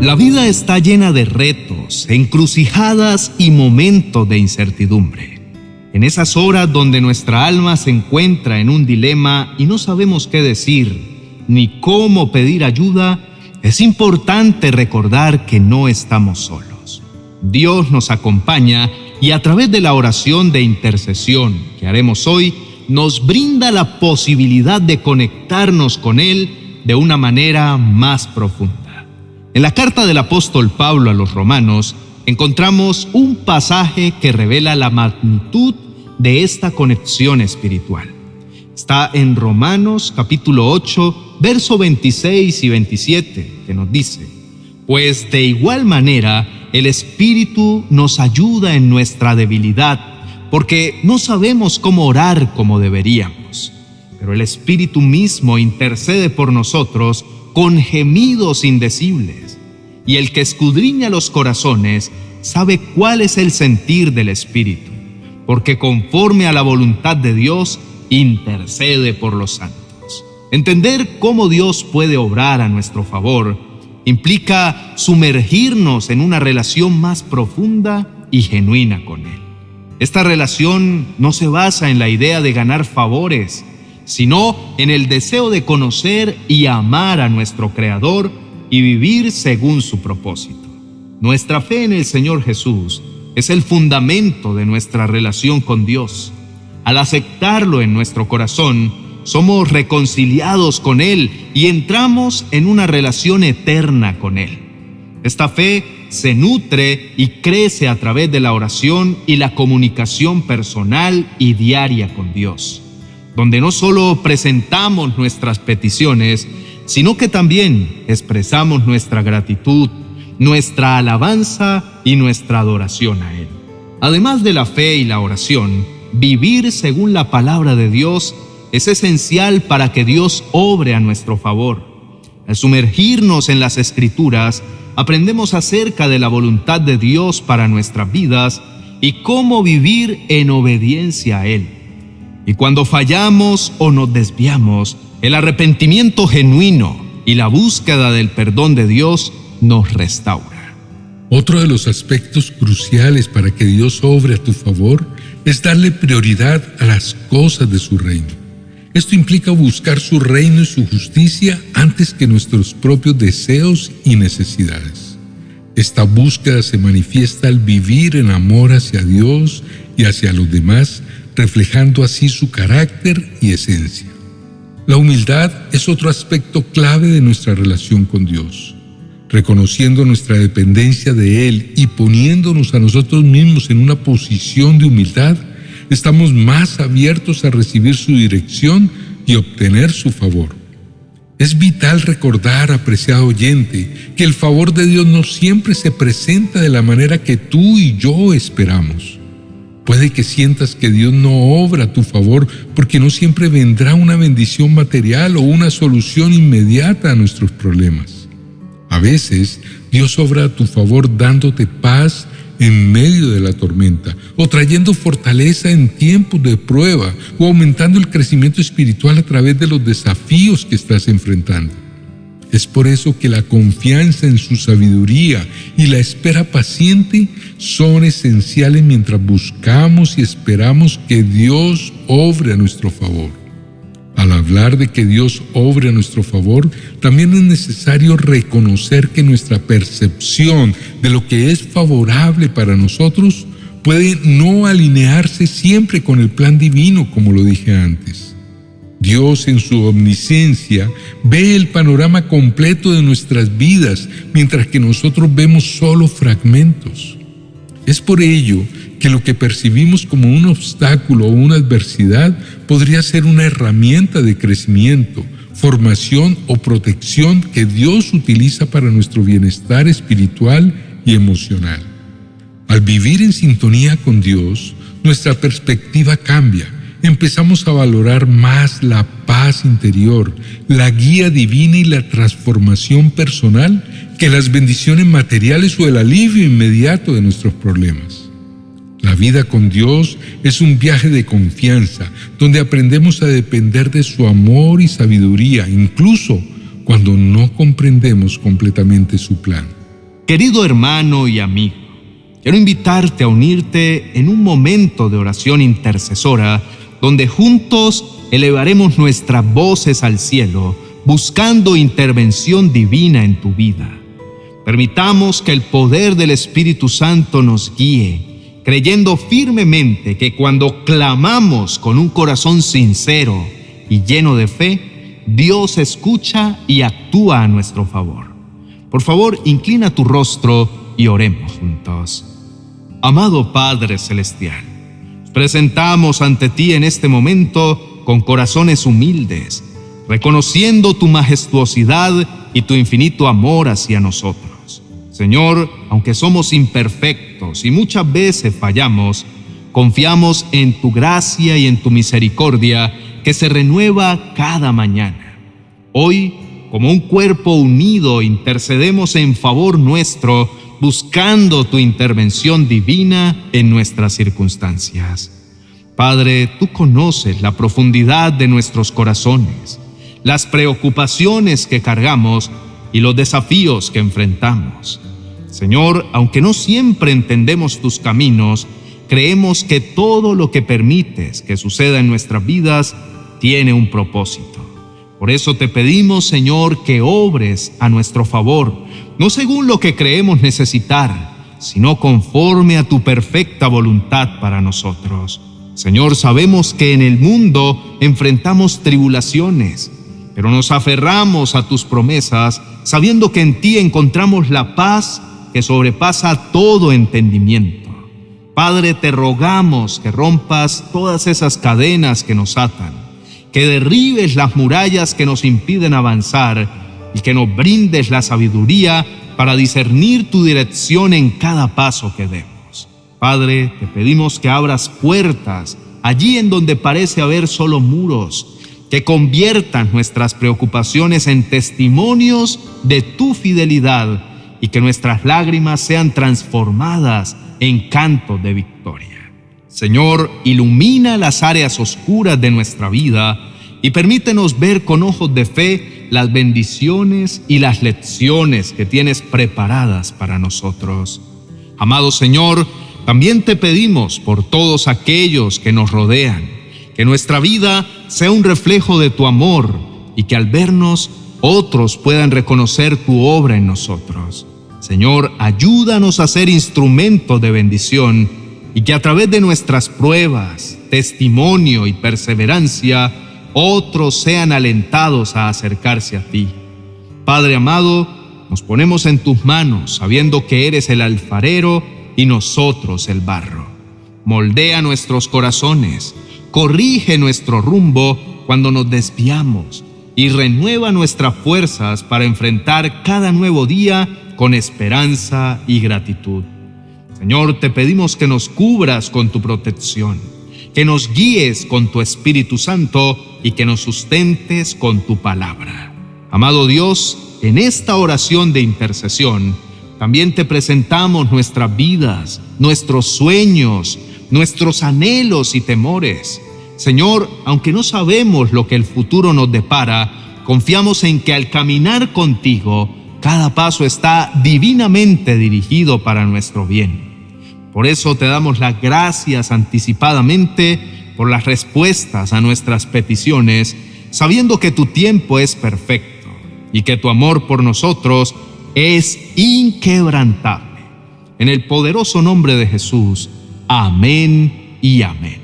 La vida está llena de retos, encrucijadas y momentos de incertidumbre. En esas horas donde nuestra alma se encuentra en un dilema y no sabemos qué decir ni cómo pedir ayuda, es importante recordar que no estamos solos. Dios nos acompaña y a través de la oración de intercesión que haremos hoy, nos brinda la posibilidad de conectarnos con Él de una manera más profunda. En la carta del apóstol Pablo a los romanos encontramos un pasaje que revela la magnitud de esta conexión espiritual. Está en Romanos capítulo 8, verso 26 y 27, que nos dice, pues de igual manera el Espíritu nos ayuda en nuestra debilidad, porque no sabemos cómo orar como deberíamos, pero el Espíritu mismo intercede por nosotros con gemidos indecibles. Y el que escudriña los corazones sabe cuál es el sentir del Espíritu, porque conforme a la voluntad de Dios intercede por los santos. Entender cómo Dios puede obrar a nuestro favor implica sumergirnos en una relación más profunda y genuina con Él. Esta relación no se basa en la idea de ganar favores, sino en el deseo de conocer y amar a nuestro Creador y vivir según su propósito. Nuestra fe en el Señor Jesús es el fundamento de nuestra relación con Dios. Al aceptarlo en nuestro corazón, somos reconciliados con Él y entramos en una relación eterna con Él. Esta fe se nutre y crece a través de la oración y la comunicación personal y diaria con Dios donde no solo presentamos nuestras peticiones, sino que también expresamos nuestra gratitud, nuestra alabanza y nuestra adoración a Él. Además de la fe y la oración, vivir según la palabra de Dios es esencial para que Dios obre a nuestro favor. Al sumergirnos en las escrituras, aprendemos acerca de la voluntad de Dios para nuestras vidas y cómo vivir en obediencia a Él. Y cuando fallamos o nos desviamos, el arrepentimiento genuino y la búsqueda del perdón de Dios nos restaura. Otro de los aspectos cruciales para que Dios obre a tu favor es darle prioridad a las cosas de su reino. Esto implica buscar su reino y su justicia antes que nuestros propios deseos y necesidades. Esta búsqueda se manifiesta al vivir en amor hacia Dios y hacia los demás, reflejando así su carácter y esencia. La humildad es otro aspecto clave de nuestra relación con Dios. Reconociendo nuestra dependencia de Él y poniéndonos a nosotros mismos en una posición de humildad, estamos más abiertos a recibir su dirección y obtener su favor. Es vital recordar, apreciado oyente, que el favor de Dios no siempre se presenta de la manera que tú y yo esperamos. Puede que sientas que Dios no obra a tu favor porque no siempre vendrá una bendición material o una solución inmediata a nuestros problemas. A veces Dios obra a tu favor dándote paz en medio de la tormenta, o trayendo fortaleza en tiempos de prueba, o aumentando el crecimiento espiritual a través de los desafíos que estás enfrentando. Es por eso que la confianza en su sabiduría y la espera paciente son esenciales mientras buscamos y esperamos que Dios obre a nuestro favor. Al hablar de que Dios obre a nuestro favor, también es necesario reconocer que nuestra percepción de lo que es favorable para nosotros puede no alinearse siempre con el plan divino, como lo dije antes. Dios en su omnisciencia ve el panorama completo de nuestras vidas, mientras que nosotros vemos solo fragmentos. Es por ello que lo que percibimos como un obstáculo o una adversidad podría ser una herramienta de crecimiento, formación o protección que Dios utiliza para nuestro bienestar espiritual y emocional. Al vivir en sintonía con Dios, nuestra perspectiva cambia empezamos a valorar más la paz interior, la guía divina y la transformación personal que las bendiciones materiales o el alivio inmediato de nuestros problemas. La vida con Dios es un viaje de confianza, donde aprendemos a depender de su amor y sabiduría, incluso cuando no comprendemos completamente su plan. Querido hermano y amigo, quiero invitarte a unirte en un momento de oración intercesora donde juntos elevaremos nuestras voces al cielo buscando intervención divina en tu vida. Permitamos que el poder del Espíritu Santo nos guíe, creyendo firmemente que cuando clamamos con un corazón sincero y lleno de fe, Dios escucha y actúa a nuestro favor. Por favor, inclina tu rostro y oremos juntos. Amado Padre Celestial, presentamos ante ti en este momento con corazones humildes, reconociendo tu majestuosidad y tu infinito amor hacia nosotros. Señor, aunque somos imperfectos y muchas veces fallamos, confiamos en tu gracia y en tu misericordia que se renueva cada mañana. Hoy, como un cuerpo unido, intercedemos en favor nuestro, buscando tu intervención divina en nuestras circunstancias. Padre, tú conoces la profundidad de nuestros corazones, las preocupaciones que cargamos y los desafíos que enfrentamos. Señor, aunque no siempre entendemos tus caminos, creemos que todo lo que permites que suceda en nuestras vidas tiene un propósito. Por eso te pedimos, Señor, que obres a nuestro favor, no según lo que creemos necesitar, sino conforme a tu perfecta voluntad para nosotros. Señor, sabemos que en el mundo enfrentamos tribulaciones, pero nos aferramos a tus promesas, sabiendo que en ti encontramos la paz que sobrepasa todo entendimiento. Padre, te rogamos que rompas todas esas cadenas que nos atan que derribes las murallas que nos impiden avanzar y que nos brindes la sabiduría para discernir tu dirección en cada paso que demos. Padre, te pedimos que abras puertas allí en donde parece haber solo muros, que conviertan nuestras preocupaciones en testimonios de tu fidelidad y que nuestras lágrimas sean transformadas en cantos de victoria. Señor, ilumina las áreas oscuras de nuestra vida y permítenos ver con ojos de fe las bendiciones y las lecciones que tienes preparadas para nosotros. Amado Señor, también te pedimos por todos aquellos que nos rodean, que nuestra vida sea un reflejo de tu amor y que al vernos otros puedan reconocer tu obra en nosotros. Señor, ayúdanos a ser instrumentos de bendición y que a través de nuestras pruebas, testimonio y perseverancia, otros sean alentados a acercarse a ti. Padre amado, nos ponemos en tus manos sabiendo que eres el alfarero y nosotros el barro. Moldea nuestros corazones, corrige nuestro rumbo cuando nos desviamos y renueva nuestras fuerzas para enfrentar cada nuevo día con esperanza y gratitud. Señor, te pedimos que nos cubras con tu protección, que nos guíes con tu Espíritu Santo y que nos sustentes con tu palabra. Amado Dios, en esta oración de intercesión, también te presentamos nuestras vidas, nuestros sueños, nuestros anhelos y temores. Señor, aunque no sabemos lo que el futuro nos depara, confiamos en que al caminar contigo, cada paso está divinamente dirigido para nuestro bien. Por eso te damos las gracias anticipadamente por las respuestas a nuestras peticiones, sabiendo que tu tiempo es perfecto y que tu amor por nosotros es inquebrantable. En el poderoso nombre de Jesús, amén y amén.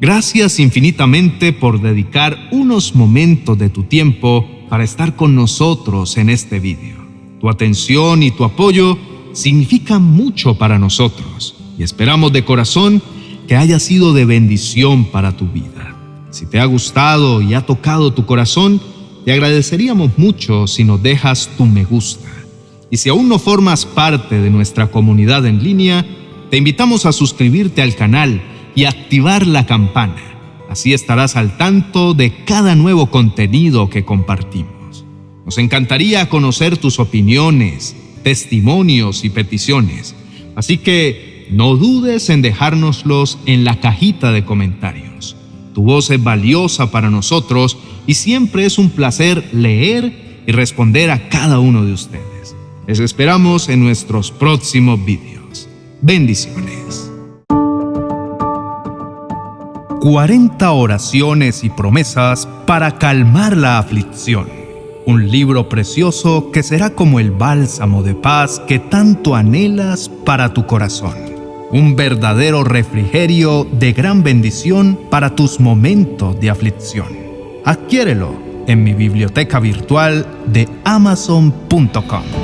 Gracias infinitamente por dedicar unos momentos de tu tiempo para estar con nosotros en este vídeo. Tu atención y tu apoyo significan mucho para nosotros y esperamos de corazón que haya sido de bendición para tu vida. Si te ha gustado y ha tocado tu corazón, te agradeceríamos mucho si nos dejas tu me gusta. Y si aún no formas parte de nuestra comunidad en línea, te invitamos a suscribirte al canal y activar la campana. Así estarás al tanto de cada nuevo contenido que compartimos. Nos encantaría conocer tus opiniones, testimonios y peticiones. Así que no dudes en dejárnoslos en la cajita de comentarios. Tu voz es valiosa para nosotros y siempre es un placer leer y responder a cada uno de ustedes. Les esperamos en nuestros próximos vídeos. Bendiciones. 40 oraciones y promesas para calmar la aflicción. Un libro precioso que será como el bálsamo de paz que tanto anhelas para tu corazón. Un verdadero refrigerio de gran bendición para tus momentos de aflicción. Adquiérelo en mi biblioteca virtual de amazon.com.